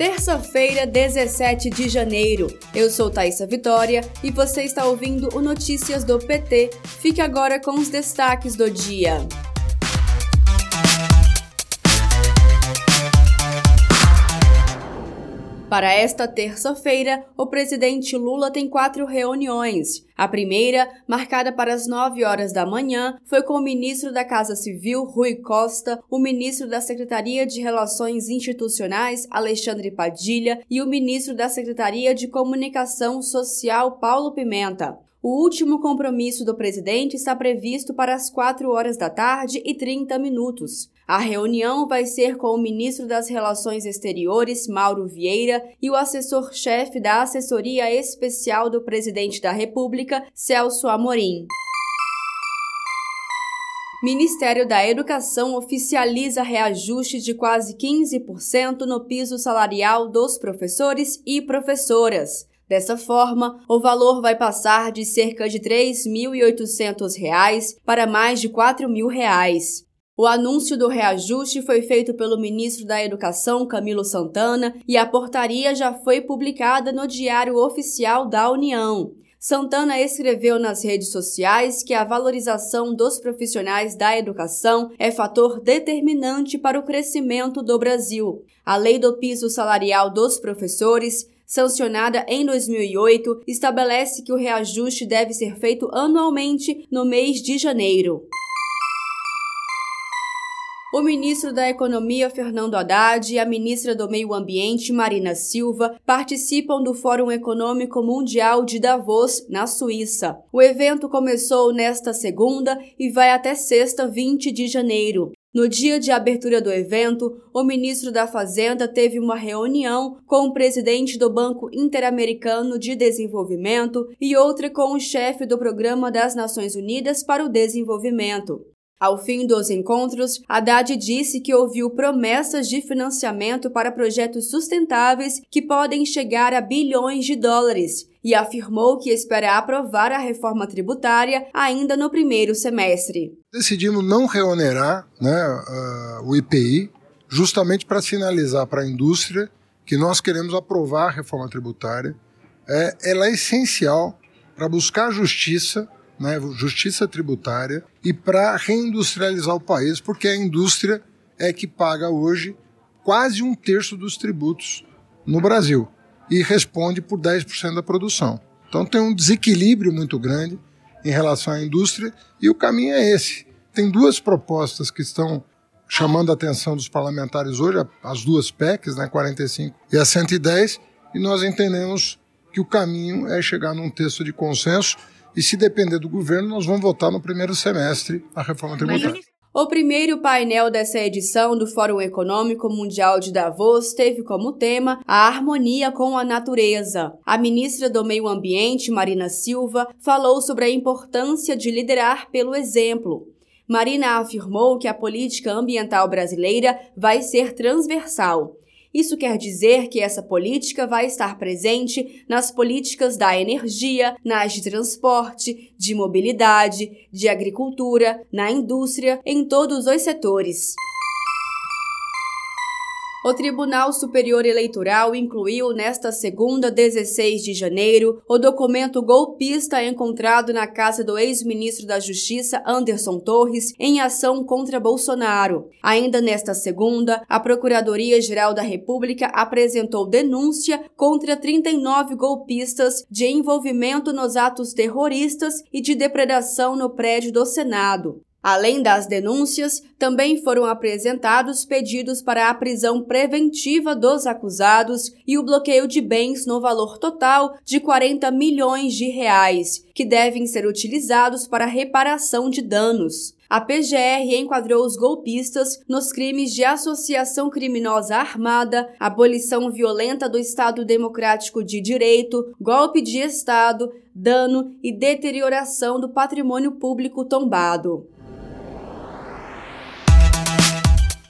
Terça-feira, 17 de janeiro. Eu sou Thaisa Vitória e você está ouvindo o Notícias do PT. Fique agora com os destaques do dia. Para esta terça-feira, o presidente Lula tem quatro reuniões. A primeira, marcada para as 9 horas da manhã, foi com o ministro da Casa Civil, Rui Costa, o ministro da Secretaria de Relações Institucionais, Alexandre Padilha, e o ministro da Secretaria de Comunicação Social, Paulo Pimenta. O último compromisso do presidente está previsto para as 4 horas da tarde e 30 minutos. A reunião vai ser com o ministro das Relações Exteriores, Mauro Vieira, e o assessor-chefe da Assessoria Especial do Presidente da República, Celso Amorim. Ministério da Educação oficializa reajuste de quase 15% no piso salarial dos professores e professoras. Dessa forma, o valor vai passar de cerca de R$ 3.800 para mais de R$ 4.000. O anúncio do reajuste foi feito pelo ministro da Educação, Camilo Santana, e a portaria já foi publicada no Diário Oficial da União. Santana escreveu nas redes sociais que a valorização dos profissionais da educação é fator determinante para o crescimento do Brasil. A Lei do Piso Salarial dos Professores sancionada em 2008, estabelece que o reajuste deve ser feito anualmente no mês de janeiro. O ministro da Economia, Fernando Haddad, e a ministra do Meio Ambiente, Marina Silva, participam do Fórum Econômico Mundial de Davos, na Suíça. O evento começou nesta segunda e vai até sexta, 20 de janeiro. No dia de abertura do evento, o ministro da Fazenda teve uma reunião com o presidente do Banco Interamericano de Desenvolvimento e outra com o chefe do Programa das Nações Unidas para o Desenvolvimento. Ao fim dos encontros, Haddad disse que ouviu promessas de financiamento para projetos sustentáveis que podem chegar a bilhões de dólares e afirmou que espera aprovar a reforma tributária ainda no primeiro semestre. Decidimos não reonerar né, o IPI, justamente para sinalizar para a indústria que nós queremos aprovar a reforma tributária. É, ela é essencial para buscar justiça, né, justiça tributária, e para reindustrializar o país, porque a indústria é que paga hoje quase um terço dos tributos no Brasil e responde por 10% da produção. Então tem um desequilíbrio muito grande em relação à indústria e o caminho é esse. Tem duas propostas que estão chamando a atenção dos parlamentares hoje, as duas PECs, né, 45 e a 110, e nós entendemos que o caminho é chegar num texto de consenso e se depender do governo, nós vamos votar no primeiro semestre a reforma tributária. O primeiro painel dessa edição do Fórum Econômico Mundial de Davos teve como tema a harmonia com a natureza. A ministra do Meio Ambiente, Marina Silva, falou sobre a importância de liderar pelo exemplo. Marina afirmou que a política ambiental brasileira vai ser transversal isso quer dizer que essa política vai estar presente nas políticas da energia, nas de transporte, de mobilidade, de agricultura, na indústria, em todos os setores. O Tribunal Superior Eleitoral incluiu nesta segunda, 16 de janeiro, o documento golpista encontrado na casa do ex-ministro da Justiça Anderson Torres em ação contra Bolsonaro. Ainda nesta segunda, a Procuradoria-Geral da República apresentou denúncia contra 39 golpistas de envolvimento nos atos terroristas e de depredação no prédio do Senado. Além das denúncias, também foram apresentados pedidos para a prisão preventiva dos acusados e o bloqueio de bens no valor total de 40 milhões de reais, que devem ser utilizados para reparação de danos. A PGR enquadrou os golpistas nos crimes de associação criminosa armada, abolição violenta do Estado Democrático de Direito, golpe de Estado, dano e deterioração do patrimônio público tombado.